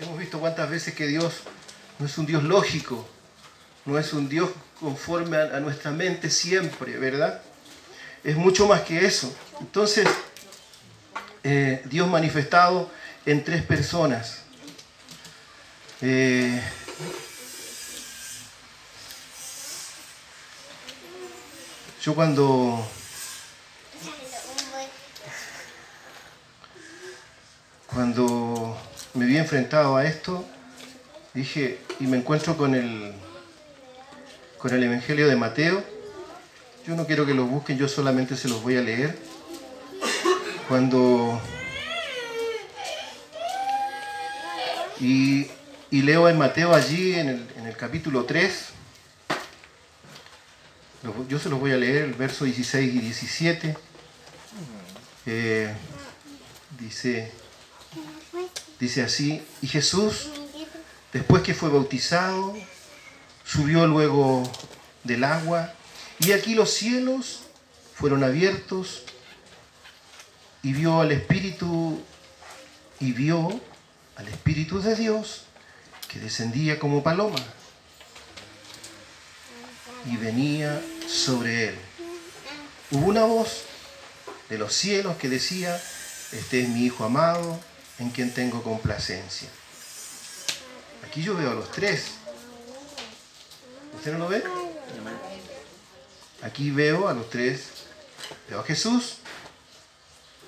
hemos visto cuántas veces que Dios no es un Dios lógico, no es un Dios conforme a, nuestra mente siempre, ¿verdad? Es mucho más que eso. Entonces, eh, Dios manifestado en tres personas. Eh, yo cuando cuando me vi enfrentado a esto, dije, y me encuentro con el, con el Evangelio de Mateo, yo no quiero que lo busquen, yo solamente se los voy a leer. Cuando... Y, leo en Mateo allí, en el, en el capítulo 3, yo se los voy a leer, el verso 16 y 17. Eh, dice, dice así, y Jesús, después que fue bautizado, subió luego del agua, y aquí los cielos fueron abiertos, y vio al Espíritu, y vio al Espíritu de Dios, que descendía como paloma, y venía sobre él. Hubo una voz de los cielos que decía, este es mi Hijo amado, en quien tengo complacencia. Aquí yo veo a los tres. ¿Usted no lo ve? Aquí veo a los tres. Veo a Jesús,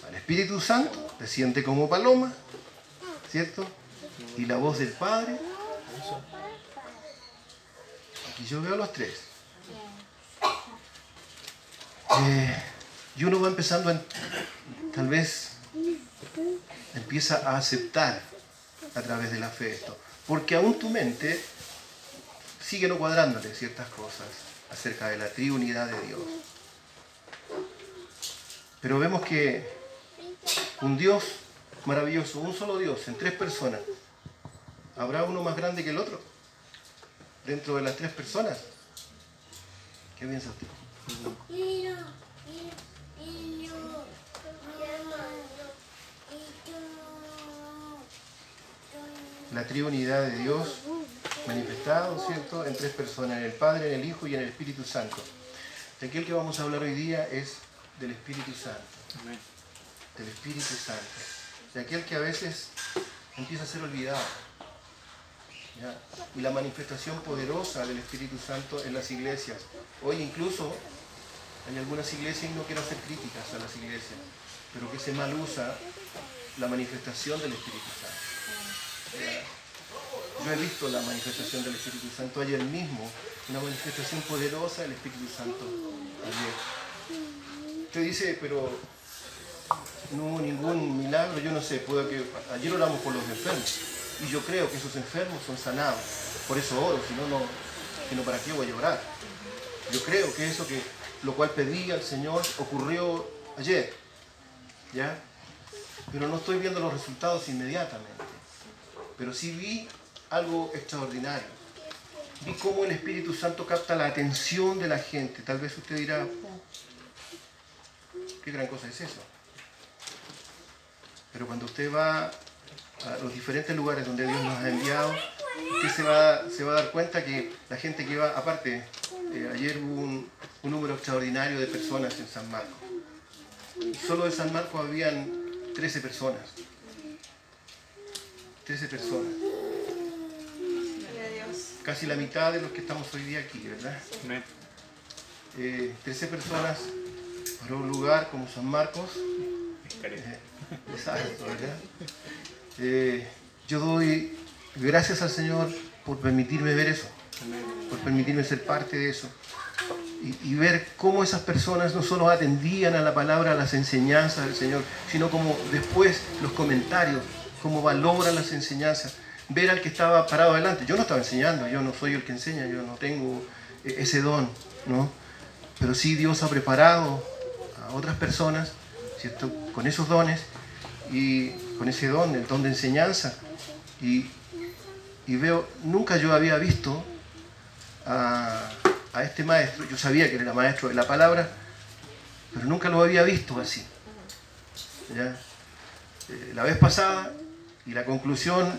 al Espíritu Santo, desciende como paloma, ¿cierto? Y la voz del Padre. Aquí yo veo a los tres. Eh, y uno va empezando, en, tal vez empieza a aceptar a través de la fe esto. Porque aún tu mente sigue no cuadrándole ciertas cosas acerca de la triunidad de Dios. Pero vemos que un Dios maravilloso, un solo Dios, en tres personas, ¿habrá uno más grande que el otro? Dentro de las tres personas. ¿Qué piensa usted? La triunidad de Dios manifestado, ¿cierto?, en tres personas, en el Padre, en el Hijo y en el Espíritu Santo. De aquel que vamos a hablar hoy día es del Espíritu Santo. Del Espíritu Santo. De aquel que a veces empieza a ser olvidado. Y la manifestación poderosa del Espíritu Santo en las iglesias. Hoy incluso hay algunas iglesias, y no quiero hacer críticas a las iglesias, pero que se mal usa la manifestación del Espíritu Santo. Yo he visto la manifestación del Espíritu Santo ayer mismo, una manifestación poderosa del Espíritu Santo ayer. Usted dice, pero no hubo ningún milagro, yo no sé, puede que ayer oramos por los enfermos y yo creo que esos enfermos son sanados, por eso oro, si no, no, sino para qué voy a orar. Yo creo que eso que lo cual pedí al Señor ocurrió ayer, ¿ya? Pero no estoy viendo los resultados inmediatamente, pero sí vi algo extraordinario. Vi cómo el Espíritu Santo capta la atención de la gente. Tal vez usted dirá, ¿qué gran cosa es eso? Pero cuando usted va a los diferentes lugares donde Dios nos ha enviado, usted se va, se va a dar cuenta que la gente que va, aparte, eh, ayer hubo un, un, número extraordinario de personas en San Marcos. Solo en San Marcos habían 13 personas. 13 personas. Casi la mitad de los que estamos hoy día aquí, ¿verdad? 13 eh, personas para un lugar como San Marcos. Eh, exacto, ¿verdad? Eh, yo doy gracias al Señor por permitirme ver eso, por permitirme ser parte de eso. Y, ver cómo esas personas no solo atendían a la palabra, a las enseñanzas del Señor, sino como después los comentarios, cómo valoran las enseñanzas. Ver al que estaba parado adelante. Yo no estaba enseñando, yo no soy el que enseña, yo no tengo e, ese don, ¿no? Pero sí Dios ha preparado a otras personas, ¿cierto? Con esos dones y con ese don, el don de enseñanza. Y, veo, nunca yo había visto a, este maestro, yo sabía que era maestro de la palabra, pero nunca lo había visto así. Eh, la vez pasada, y la conclusión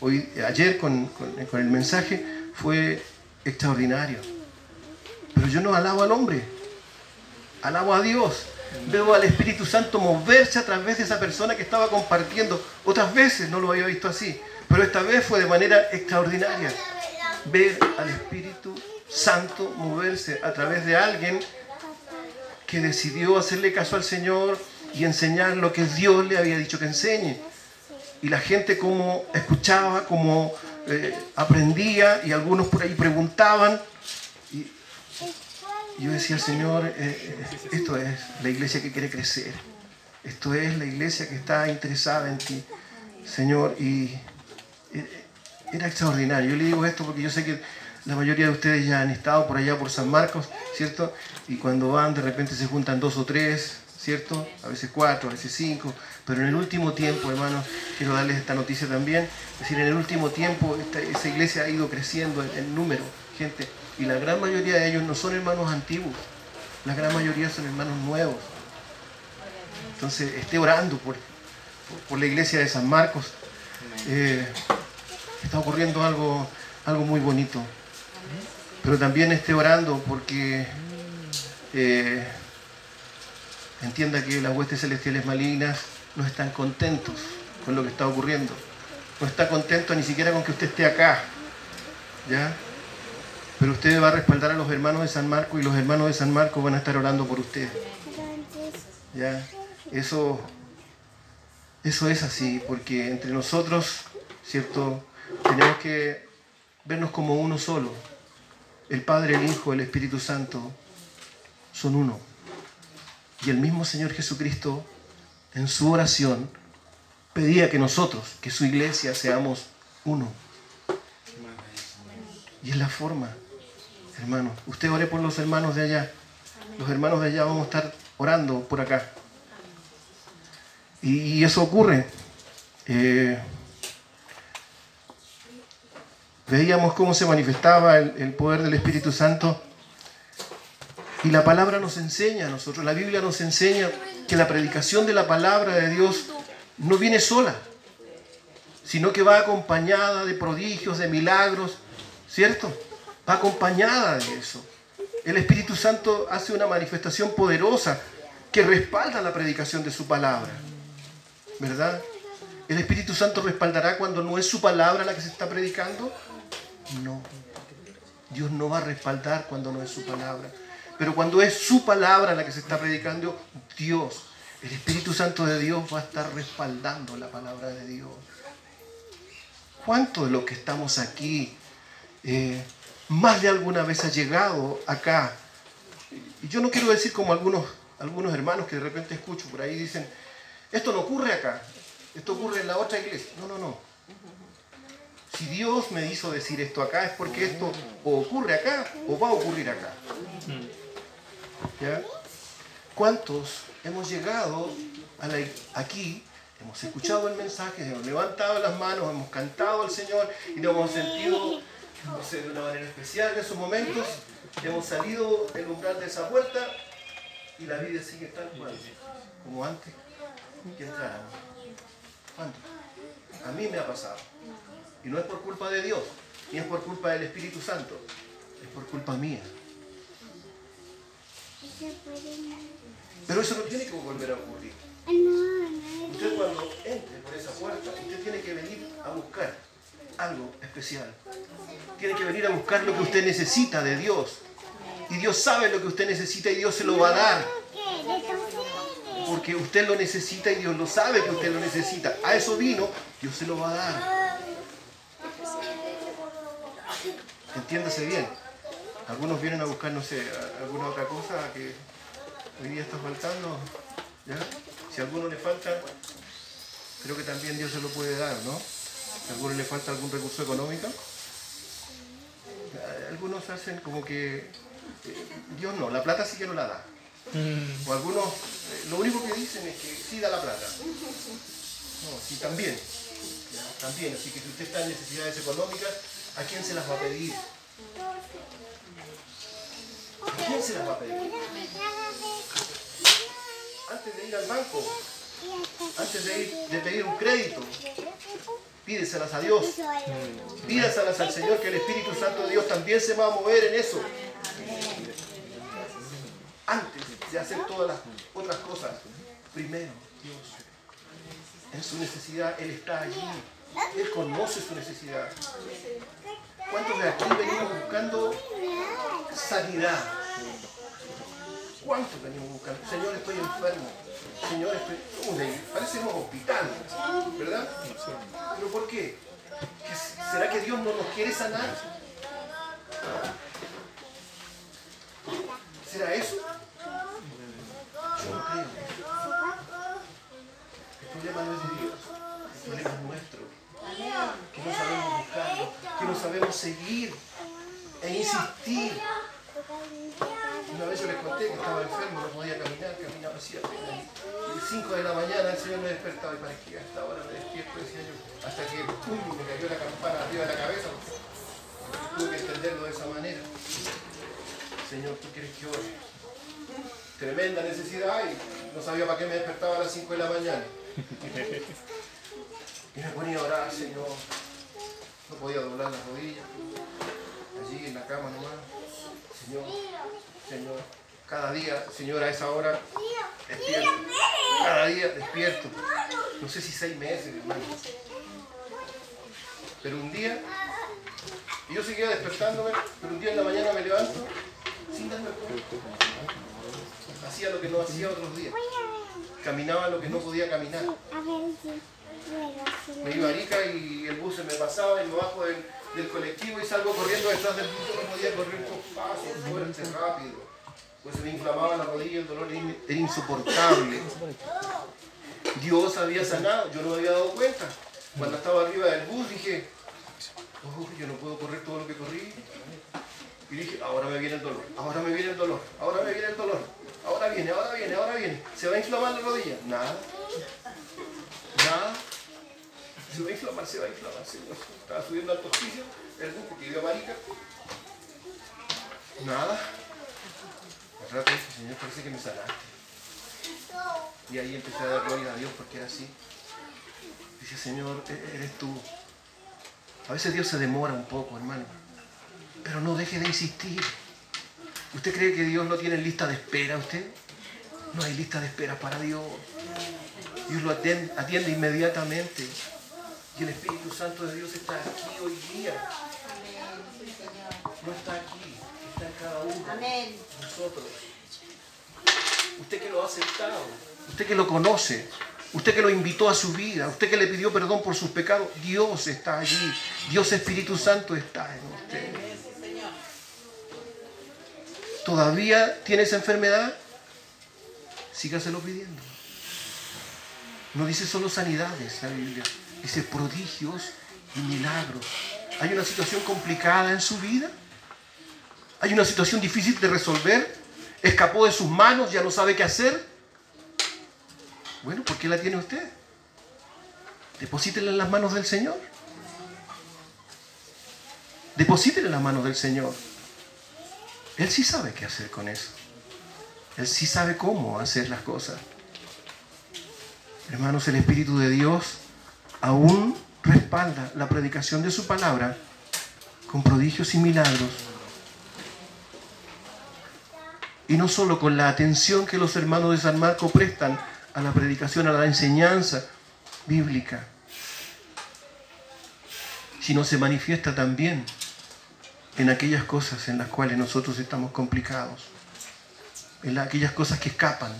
hoy, ayer con, con el mensaje fue extraordinario. Pero yo no alabo al hombre, alabo a Dios. Veo al Espíritu Santo moverse a través de esa persona que estaba compartiendo. Otras veces no lo había visto así, pero esta vez fue de manera extraordinaria. Ver al Espíritu Santo moverse a través de alguien que decidió hacerle caso al Señor y enseñar lo que Dios le había dicho que enseñe. Y la gente como escuchaba, como eh, aprendía y algunos por ahí preguntaban. Y yo decía, Señor, eh, eh, esto es la iglesia que quiere crecer. Esto es la iglesia que está interesada en ti, Señor. Y era extraordinario. Yo le digo esto porque yo sé que la mayoría de ustedes ya han estado por allá, por San Marcos, ¿cierto? Y cuando van, de repente se juntan dos o tres, ¿cierto? A veces cuatro, a veces cinco. Pero en el último tiempo, hermanos, quiero darles esta noticia también. Es decir, en el último tiempo esa iglesia ha ido creciendo en, número, gente. Y la gran mayoría de ellos no son hermanos antiguos. La gran mayoría son hermanos nuevos. Entonces, esté orando por, por, la iglesia de San Marcos. Eh, está ocurriendo algo, algo muy bonito. Pero también esté orando porque eh, entienda que las huestes celestiales malignas no están contentos con lo que está ocurriendo. No está contento ni siquiera con que usted esté acá. ¿Ya? Pero usted va a respaldar a los hermanos de San Marco y los hermanos de San Marco van a estar orando por usted. ¿Ya? Eso, eso es así, porque entre nosotros, ¿cierto? Tenemos que vernos como uno solo. El Padre, el Hijo, el Espíritu Santo son uno. Y el mismo Señor Jesucristo en su oración pedía que nosotros, que su iglesia, seamos uno. Y es la forma, hermano. Usted ore por los hermanos de allá. Los hermanos de allá vamos a estar orando por acá. Y, eso ocurre. Eh, veíamos cómo se manifestaba el poder del Espíritu Santo y la palabra nos enseña a nosotros, la Biblia nos enseña que la predicación de la palabra de Dios no viene sola, sino que va acompañada de prodigios, de milagros, ¿cierto? Va acompañada de eso. El Espíritu Santo hace una manifestación poderosa que respalda la predicación de su palabra, ¿verdad? ¿El Espíritu Santo respaldará cuando no es su palabra la que se está predicando? No. Dios no va a respaldar cuando no es su palabra. Pero cuando es su palabra la que se está predicando, Dios, el Espíritu Santo de Dios va a estar respaldando la palabra de Dios. ¿Cuántos de los que estamos aquí, eh, más de alguna vez ha llegado acá? Y yo no quiero decir como algunos, algunos hermanos que de repente escucho por ahí dicen, esto no ocurre acá, esto ocurre en la otra iglesia. No, no, no. Si Dios me hizo decir esto acá es porque esto o ocurre acá o va a ocurrir acá. ¿Cuántos hemos llegado aquí, hemos escuchado el mensaje, hemos levantado las manos, hemos cantado al Señor y nos hemos sentido de una manera especial en esos momentos, hemos salido del umbral de esa puerta y la vida sigue tal cual, como antes que entráramos. A mí me ha pasado. Y no es por culpa de Dios, ni es por culpa del Espíritu Santo, es por culpa mía. Pero eso no tiene que volver a ocurrir. Usted cuando entre por esa puerta, usted tiene que venir a buscar algo especial. Tiene que venir a buscar lo que usted necesita de Dios. Y Dios sabe lo que usted necesita y Dios se lo va a dar. Porque usted lo necesita y Dios lo sabe que usted lo necesita. A eso vino, Dios se lo va a dar. Entiéndase bien. Algunos vienen a buscar, no sé, alguna otra cosa que hoy día está faltando. Si a alguno le falta, creo que también Dios se lo puede dar, ¿no? Si a alguno le falta algún recurso económico, algunos hacen como que eh, Dios no, la plata sí que no la da. Mm. O algunos, eh, lo único que dicen es que sí da la plata. No, sí también. También, así que si usted está en necesidades económicas, ¿a quién se las va a pedir? ¿Quién se las va a pedir? Antes de ir al banco, antes de, ir, de pedir un crédito, pídeselas a Dios. Pídaselas al Señor que el Espíritu Santo de Dios también se va a mover en eso. Antes de hacer todas las otras cosas, primero Dios. En su necesidad Él está allí. Él conoce su necesidad. ¿Cuántos de aquí venimos buscando sanidad? ¿Cuántos venimos buscando? Señor, estoy enfermo. Señor, estoy... Parecemos hospital, ¿verdad? ¿Pero por qué? ¿Será que Dios no nos quiere sanar? ¿Será eso? Yo no creo. El problema no es de Dios, el problema es nuestro. Que no sabemos no sabemos seguir e insistir una vez yo les conté que estaba enfermo, no podía caminar, caminaba así apenas. Y 5 de la mañana el Señor me despertaba y para que a esta hora me despierto, decía yo, hasta que pum, me cayó la campana arriba de la cabeza. Tuve que entenderlo de esa manera. Señor, ¿tú quieres que ore? Tremenda necesidad y no sabía para qué me despertaba a las 5 de la mañana. Y me ponía a orar, Señor. No podía doblar las rodillas. Allí en la cama nomás. Señor, Señor, cada día, Señor, a esa hora, despierto. Cada día despierto. No sé si seis meses, hermano. Pero un día, y yo seguía despertándome, pero un día en la mañana me levanto sin darme. Hacía lo que no hacía otros días. Caminaba lo que no podía caminar. Me iba a Arica y el bus se me pasaba y me bajo del colectivo y salgo corriendo detrás del bus, no podía correr con pasos fuerte, rápido. Pues se me inflamaba la rodilla, el dolor era insoportable. Dios había sanado, yo no me había dado cuenta. Cuando estaba arriba del bus dije, oh, yo no puedo correr todo lo que corrí. Y dije, ahora me viene el dolor, ahora me viene el dolor, ahora me viene el dolor, ahora viene, ahora viene, ahora viene. ¿Se va a inflamar la rodilla? Nada. Se va a inflamar, se va a inflamar. Estaba subiendo al tostillo, el bus porque iba marica. Nada. Al rato dije, Señor, parece que me sanaste. Y ahí empecé a dar gloria a Dios porque era así. Dice, Señor, e-, eres tú. A veces Dios se demora un poco, hermano. Pero no deje de insistir. ¿Usted cree que Dios no tiene lista de espera usted? No hay lista de espera para Dios. Dios lo atiende inmediatamente. Y el Espíritu Santo de Dios está aquí hoy día. No está aquí, está en cada uno de nosotros. Usted que lo ha aceptado, usted que lo conoce, usted que lo invitó a su vida, usted que le pidió perdón por sus pecados, Dios está allí. Dios Espíritu Santo está en usted. ¿Todavía tiene esa enfermedad? Sígaselo pidiendo. No dice solo sanidades la Biblia dice prodigios y milagros. ¿Hay una situación complicada en su vida? ¿Hay una situación difícil de resolver? ¿Escapó de sus manos? ¿Ya no sabe qué hacer? Bueno, ¿por qué la tiene usted? Deposítela en las manos del Señor. Deposítela en las manos del Señor. Él sí sabe qué hacer con eso. Él sí sabe cómo hacer las cosas. Hermanos, el Espíritu de Dios aún respalda la predicación de su palabra con prodigios y milagros. Y no solo con la atención que los hermanos de San Marco prestan a la predicación, a la enseñanza bíblica, sino se manifiesta también en aquellas cosas en las cuales nosotros estamos complicados, en aquellas cosas que escapan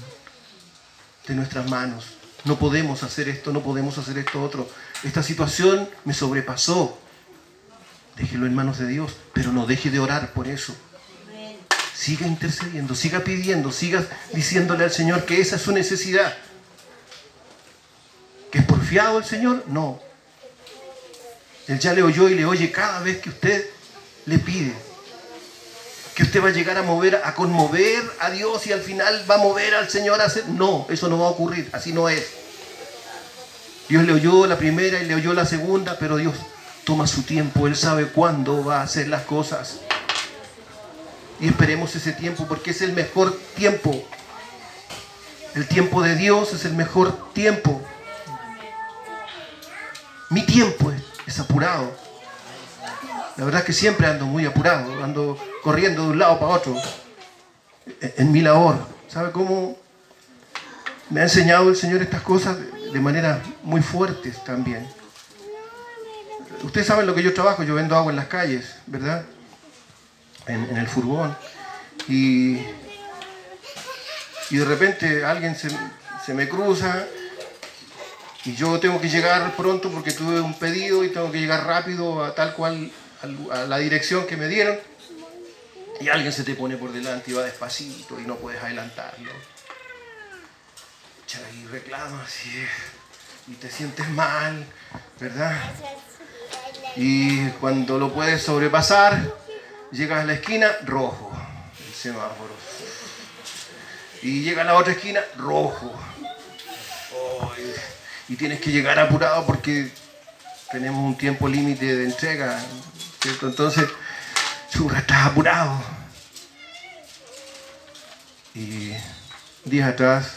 de nuestras manos, no podemos hacer esto, no podemos hacer esto otro. Esta situación me sobrepasó. Déjelo en manos de Dios, pero no deje de orar por eso. Siga intercediendo, siga pidiendo, siga diciéndole al Señor que esa es su necesidad. ¿Que es porfiado el Señor? No. Él ya le oyó y le oye cada vez que usted le pide que usted va a llegar a mover, a conmover a Dios y al final va a mover al Señor a hacer. No, eso no va a ocurrir, así no es. Dios le oyó la primera y le oyó la segunda, pero Dios toma su tiempo, Él sabe cuándo va a hacer las cosas. Y esperemos ese tiempo porque es el mejor tiempo. El tiempo de Dios es el mejor tiempo. mi tiempo es, apurado. La verdad es que siempre ando muy apurado, ando corriendo de un lado para otro en, mi labor. ¿Sabe cómo me ha enseñado el Señor estas cosas de manera muy fuertes también? Ustedes saben lo que yo trabajo, yo vendo agua en las calles, ¿verdad? En, el furgón. Y, y de repente alguien se, se me cruza y yo tengo que llegar pronto porque tuve un pedido y tengo que llegar rápido a tal cual a la dirección que me dieron. Y alguien se te pone por delante y va despacito y no puedes adelantarlo. Y reclamas y, y te sientes mal, ¿verdad? Y cuando lo puedes sobrepasar, llegas a la esquina, rojo, el semáforo. Y llega a la otra esquina, rojo y tienes que llegar apurado porque tenemos un tiempo límite de entrega, Entonces, estás apurado. Y días atrás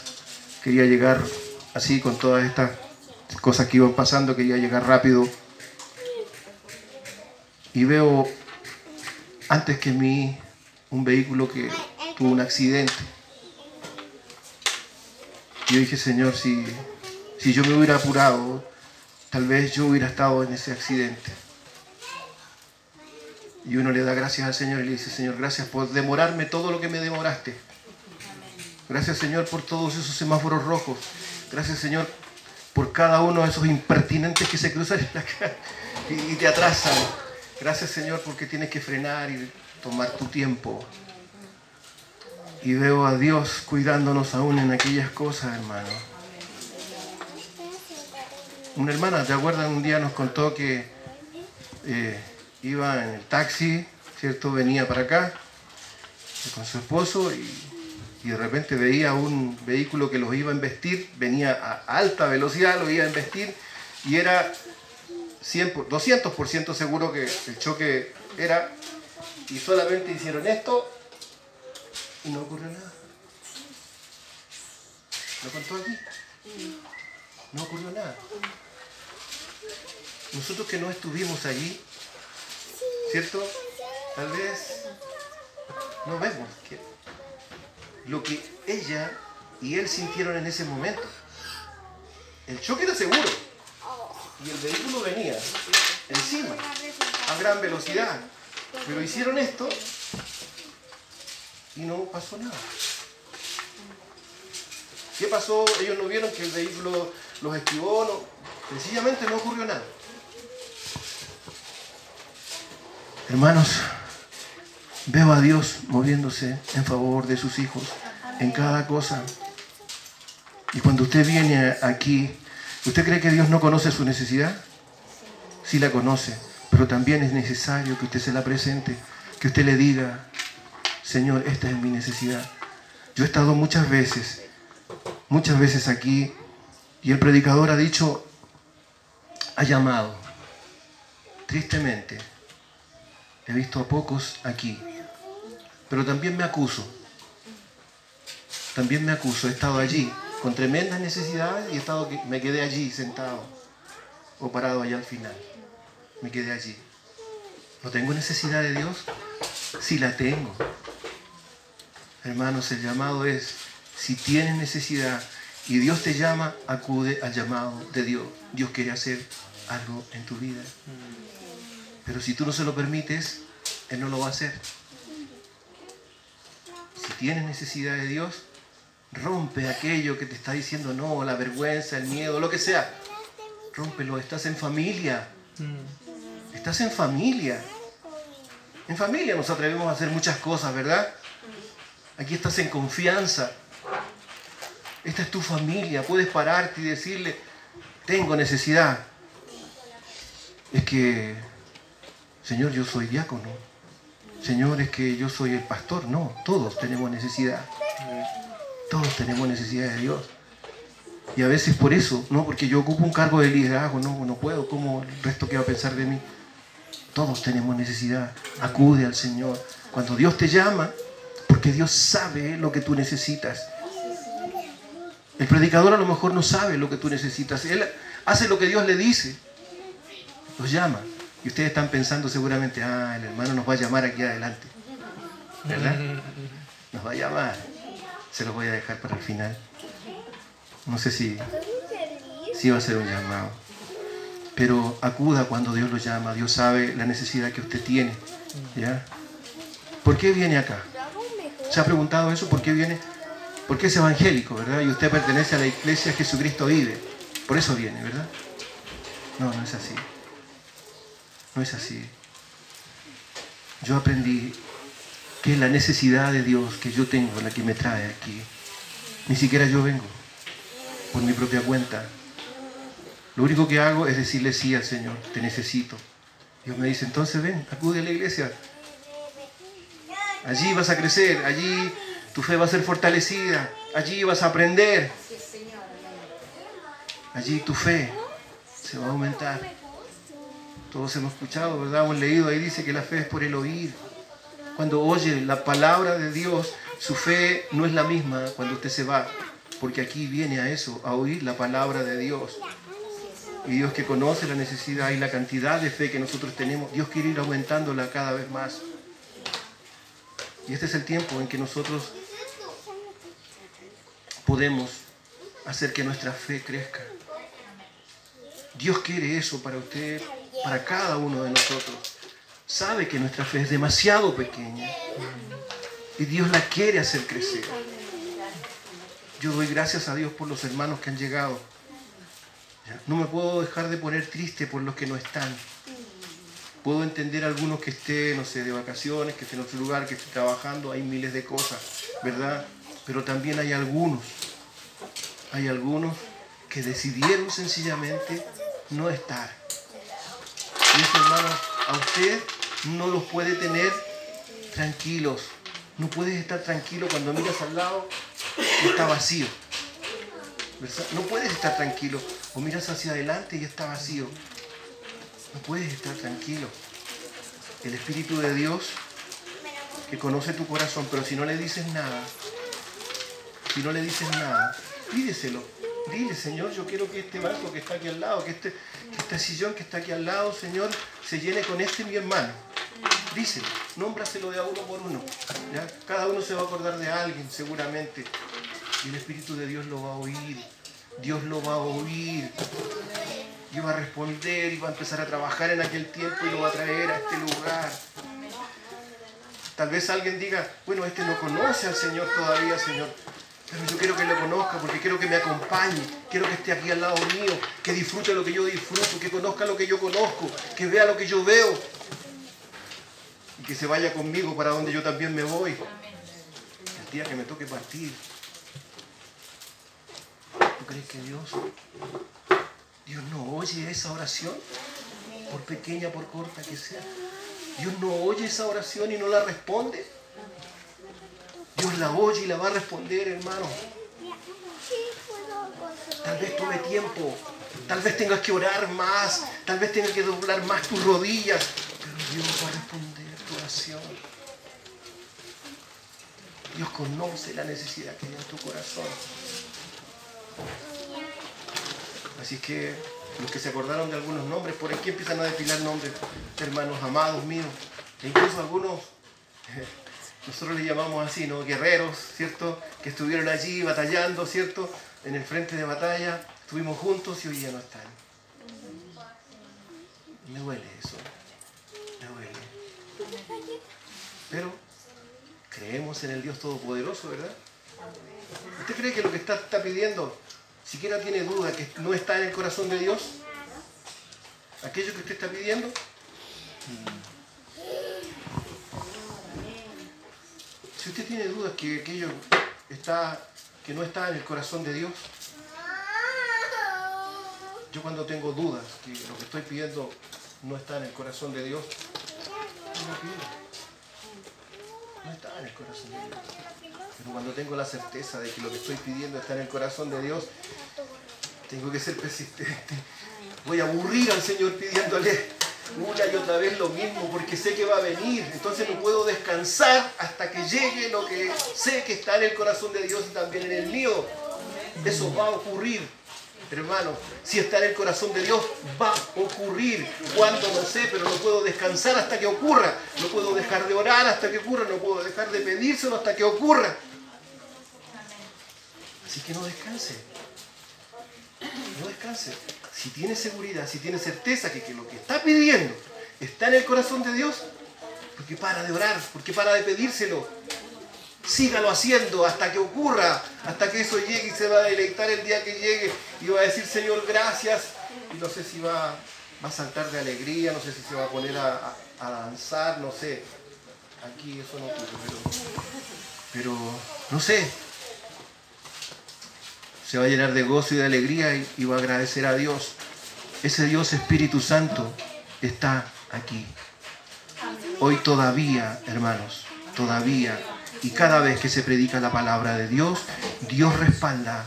quería llegar así con todas estas cosas que iban pasando, quería llegar rápido. Y veo antes que mí un vehículo que tuvo un accidente. Yo dije, Señor, si si yo me hubiera apurado, tal vez yo hubiera estado en ese accidente. Y uno le da gracias al Señor y le dice, Señor, gracias por demorarme todo lo que me demoraste. Gracias, Señor, por todos esos semáforos rojos. Gracias, Señor, por cada uno de esos impertinentes que se cruzan en la calle y te atrasan. Gracias, Señor, porque tienes que frenar y tomar tu tiempo. Y veo a Dios cuidándonos aún en aquellas cosas, hermano. Una hermana, ¿te acuerdas? Un día nos contó que eh, iba en el taxi, ¿cierto? Venía para acá con su esposo y, de repente veía un vehículo que los iba a embestir, venía a alta velocidad, lo iba a embestir y era 100, 200% seguro que el choque era y solamente hicieron esto y no ocurrió nada. ¿Lo contó aquí? No ocurrió nada. Nosotros que no estuvimos allí, ¿cierto? Tal vez no vemos lo que ella y él sintieron en ese momento. El choque era seguro y el vehículo venía encima a gran velocidad. Pero hicieron esto y no pasó nada. ¿Qué pasó? Ellos no vieron que el vehículo los esquivó, no, sencillamente no ocurrió nada. Hermanos, veo a Dios moviéndose en favor de sus hijos en cada cosa. Y cuando usted viene aquí, ¿usted cree que Dios no conoce su necesidad? Sí la conoce, pero también es necesario que usted se la presente, que usted le diga, Señor, esta es mi necesidad. Yo he estado muchas veces, muchas veces aquí, y el predicador ha dicho, ha llamado, tristemente, He visto a pocos aquí. Pero también me acuso. También me acuso. He estado allí con tremendas necesidades y he estado, me quedé allí sentado o parado allá al final. Me quedé allí. ¿No tengo necesidad de Dios? Sí la tengo. Hermanos, el llamado es, si tienes necesidad y Dios te llama, acude al llamado de Dios. Dios quiere hacer algo en tu vida. Pero si tú no se lo permites, Él no lo va a hacer. Si tienes necesidad de Dios, rompe aquello que te está diciendo no, la vergüenza, el miedo, lo que sea. Rómpelo, estás en familia. Estás en familia. En familia nos atrevemos a hacer muchas cosas, ¿verdad? Aquí estás en confianza. Esta es tu familia. Puedes pararte y decirle, tengo necesidad. Es que Señor, yo soy diácono. Señor, es que yo soy el pastor. No, todos tenemos necesidad. Todos tenemos necesidad de Dios. Y a veces por eso, no porque yo ocupo un cargo de liderazgo, no, no puedo, ¿cómo el resto qué va a pensar de mí? Todos tenemos necesidad. Acude al Señor. Cuando Dios te llama, porque Dios sabe lo que tú necesitas. El predicador a lo mejor no sabe lo que tú necesitas. Él hace lo que Dios le dice. los llama. Y ustedes están pensando seguramente, ah, el hermano nos va a llamar aquí adelante. ¿Verdad? Nos va a llamar. Se los voy a dejar para el final. No sé si, si va a ser un llamado. Pero acuda cuando Dios lo llama. Dios sabe la necesidad que usted tiene. ¿Ya? ¿Por qué viene acá? ¿Se ha preguntado eso? ¿Por qué viene? Porque es evangélico, ¿verdad? Y usted pertenece a la iglesia Jesucristo vive. Por eso viene, ¿verdad? No, no es así. No es así. Yo aprendí que la necesidad de Dios que yo tengo la que me trae aquí. Ni siquiera yo vengo por mi propia cuenta. Lo único que hago es decirle sí al Señor, te necesito. Dios me dice, entonces ven, acude a la iglesia. Allí vas a crecer, allí tu fe va a ser fortalecida, allí vas a aprender. Allí tu fe se va a aumentar. Todos hemos escuchado, ¿verdad? Hemos leído, ahí dice que la fe es por el oír. Cuando oye la palabra de Dios, su fe no es la misma cuando usted se va, porque aquí viene a eso, a oír la palabra de Dios. Y Dios que conoce la necesidad y la cantidad de fe que nosotros tenemos, Dios quiere ir aumentándola cada vez más. Y este es el tiempo en que nosotros podemos hacer que nuestra fe crezca. Dios quiere eso para usted, para cada uno de nosotros. Sabe que nuestra fe es demasiado pequeña y Dios la quiere hacer crecer. Yo doy gracias a Dios por los hermanos que han llegado. No me puedo dejar de poner triste por los que no están. Puedo entender a algunos que estén, no sé, de vacaciones, que estén en otro lugar, que estén trabajando, hay miles de cosas, ¿verdad? Pero también hay algunos, hay algunos que decidieron sencillamente no estar. Y eso, hermano, a usted no los puede tener tranquilos. No puedes estar tranquilo cuando miras al lado y está vacío. No puedes estar tranquilo. O miras hacia adelante y está vacío. No puedes estar tranquilo. El Espíritu de Dios que conoce tu corazón, pero si no le dices nada, si no le dices nada, pídeselo. Dile, Señor, yo quiero que este banco que está aquí al lado, que este, este sillón que está aquí al lado, Señor, se llene con este mi hermano. Díselo, nómbraselo de a uno por uno. Cada uno se va a acordar de alguien, seguramente. Y el Espíritu de Dios lo va a oír. Dios lo va a oír. Y va a responder y va a empezar a trabajar en aquel tiempo y lo va a traer a este lugar. Tal vez alguien diga, bueno, este no conoce al Señor todavía, Señor. Pero yo quiero que lo conozca porque quiero que me acompañe, quiero que esté aquí al lado mío, que disfrute lo que yo disfruto, que conozca lo que yo conozco, que vea lo que yo veo y que se vaya conmigo para donde yo también me voy. El día que me toque partir. ¿Tú crees que Dios, Dios no oye esa oración? Por pequeña, por corta que sea. Dios no oye esa oración y no la responde. La oye y la va a responder, hermano. Tal vez tome tiempo, tal vez tengas que orar más, tal vez tengas que doblar más tus rodillas, pero Dios va a responder tu oración. Dios conoce la necesidad que hay en tu corazón. Así que los que se acordaron de algunos nombres, por aquí empiezan a desfilar nombres, hermanos amados míos, e incluso algunos nosotros le llamamos así, ¿no? Guerreros, ¿cierto? Que estuvieron allí batallando, ¿cierto? En el frente de batalla, estuvimos juntos y hoy ya no están. Me duele eso, me duele. Pero creemos en el Dios Todopoderoso, ¿verdad? ¿Usted cree que lo que está, está pidiendo, siquiera tiene duda que no está en el corazón de Dios? ¿Aquello que usted está pidiendo? Usted tiene dudas que aquello está, que no está en el corazón de Dios, yo cuando tengo dudas que lo que estoy pidiendo no está en el corazón de Dios, no pido. No está en el corazón de Dios. Pero cuando tengo la certeza de que lo que estoy pidiendo está en el corazón de Dios, tengo que ser persistente. Voy a aburrir al Señor pidiéndole una y otra vez lo mismo porque sé que va a venir. Entonces no puedo descansar hasta que llegue lo que sé que está en el corazón de Dios y también en el mío. Eso va a ocurrir. hermano, si está en el corazón de Dios, va a ocurrir. Cuando no sé, pero no puedo descansar hasta que ocurra. No puedo dejar de orar hasta que ocurra. No puedo dejar de pedírselo hasta que ocurra. Así que no descanse. No descanse. Si tiene seguridad, si tiene certeza que, que lo que está pidiendo está en el corazón de Dios, porque para de orar, porque para de pedírselo, sígalo haciendo hasta que ocurra, hasta que eso llegue y se va a deleitar el día que llegue y va a decir Señor gracias y no sé si va, va a saltar de alegría, no sé si se va a poner a, danzar, no sé. Aquí eso no ocurre, pero, pero no sé. Se va a llenar de gozo y de alegría y, va a agradecer a Dios. Ese Dios Espíritu Santo está aquí. Hoy todavía, hermanos, todavía y cada vez que se predica la palabra de Dios, Dios respalda.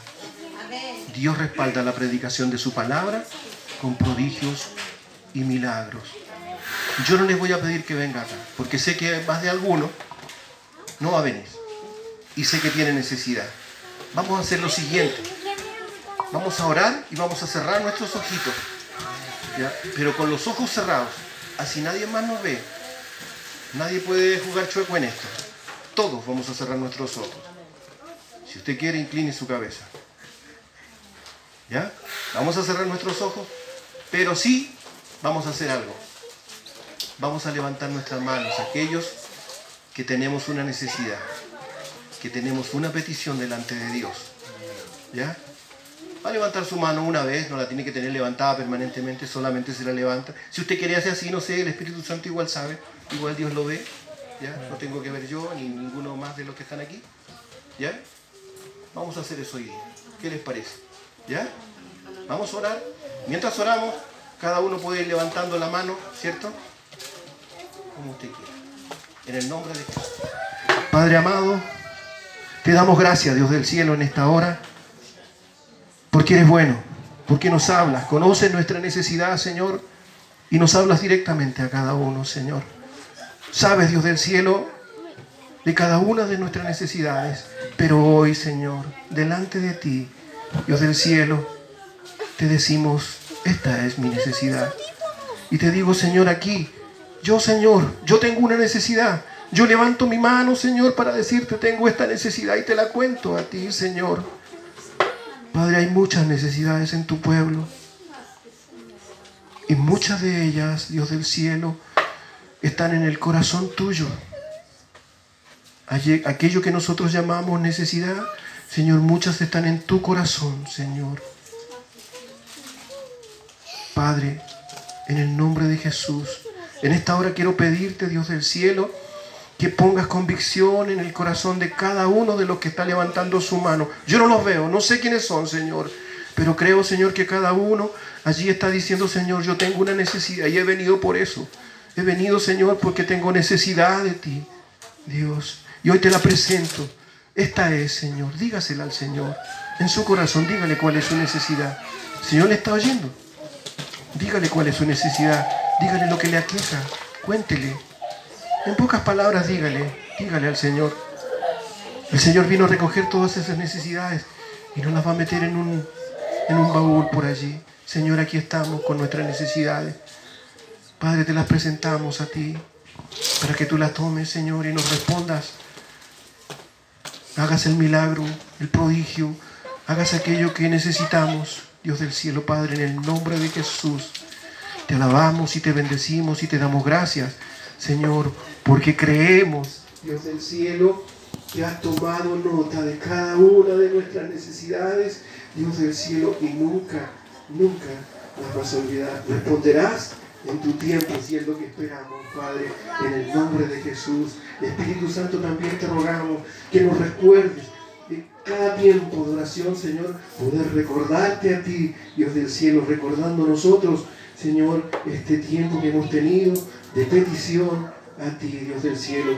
Dios respalda la predicación de su palabra con prodigios y milagros. Yo no les voy a pedir que vengan acá, porque sé que más de alguno no va a venir. Y sé que tiene necesidad. Vamos a hacer lo siguiente. Vamos a orar y vamos a cerrar nuestros ojitos. Pero con los ojos cerrados. Así nadie más nos ve. Nadie puede jugar chueco en esto todos vamos a cerrar nuestros ojos. Si usted quiere, incline su cabeza. ¿Ya? Vamos a cerrar nuestros ojos, pero sí vamos a hacer algo. Vamos a levantar nuestras manos, aquellos que tenemos una necesidad, que tenemos una petición delante de Dios. ¿Ya? Va a levantar su mano una vez, no la tiene que tener levantada permanentemente, solamente se la levanta. Si usted quiere hacer así, no sé, el Espíritu Santo igual sabe, igual Dios lo ve. ¿ya? No tengo que ver yo ni ninguno más de los que están aquí, ¿ya? Vamos a hacer eso hoy día. ¿Qué les parece? ¿Ya? Vamos a orar. Mientras oramos, cada uno puede ir levantando la mano, ¿cierto? Como usted quiera. En el nombre de Jesús. Padre amado, te damos gracias, Dios del cielo, en esta hora, porque eres bueno, porque nos hablas, conoces nuestra necesidad, Señor, y nos hablas directamente a cada uno, Señor. Sabes, Dios del cielo, de cada una de nuestras necesidades. Pero hoy, Señor, delante de ti, Dios del cielo, te decimos, esta es mi necesidad. Y te digo, Señor, aquí, yo, Señor, yo tengo una necesidad. Yo levanto mi mano, Señor, para decirte, tengo esta necesidad y te la cuento a ti, Señor. Padre, hay muchas necesidades en tu pueblo. Y muchas de ellas, Dios del cielo, están en el corazón tuyo. Aquello que nosotros llamamos necesidad, Señor, muchas están en tu corazón, Señor. Padre, en el nombre de Jesús, en esta hora quiero pedirte, Dios del cielo, que pongas convicción en el corazón de cada uno de los que está levantando su mano. Yo no los veo, no sé quiénes son, Señor, pero creo, Señor, que cada uno allí está diciendo, Señor, yo tengo una necesidad y he venido por eso. He venido, Señor, porque tengo necesidad de ti, Dios. Y hoy te la presento. Esta es, Señor. Dígasela al Señor. En su corazón, dígale cuál es su necesidad. Señor le está oyendo. Dígale cuál es su necesidad. Dígale lo que le aqueja. Cuéntele. En pocas palabras, dígale. Dígale al Señor. El Señor vino a recoger todas esas necesidades y no las va a meter en un, en un baúl por allí. Señor, aquí estamos con nuestras necesidades. Padre, te las presentamos a ti para que tú las tomes, Señor, y nos respondas. Hagas el milagro, el prodigio, hagas aquello que necesitamos, Dios del cielo, Padre, en el nombre de Jesús. Te alabamos y te bendecimos y te damos gracias, Señor, porque creemos, Dios del cielo, que has tomado nota de cada una de nuestras necesidades, Dios del cielo, y nunca, nunca las vas a olvidar. Responderás en tu tiempo, si es lo que esperamos, Padre, en el nombre de Jesús. Espíritu Santo, también te rogamos que nos recuerdes en cada tiempo de oración, Señor, poder recordarte a ti, Dios del cielo, recordando nosotros, Señor, este tiempo que hemos tenido de petición a ti, Dios del cielo.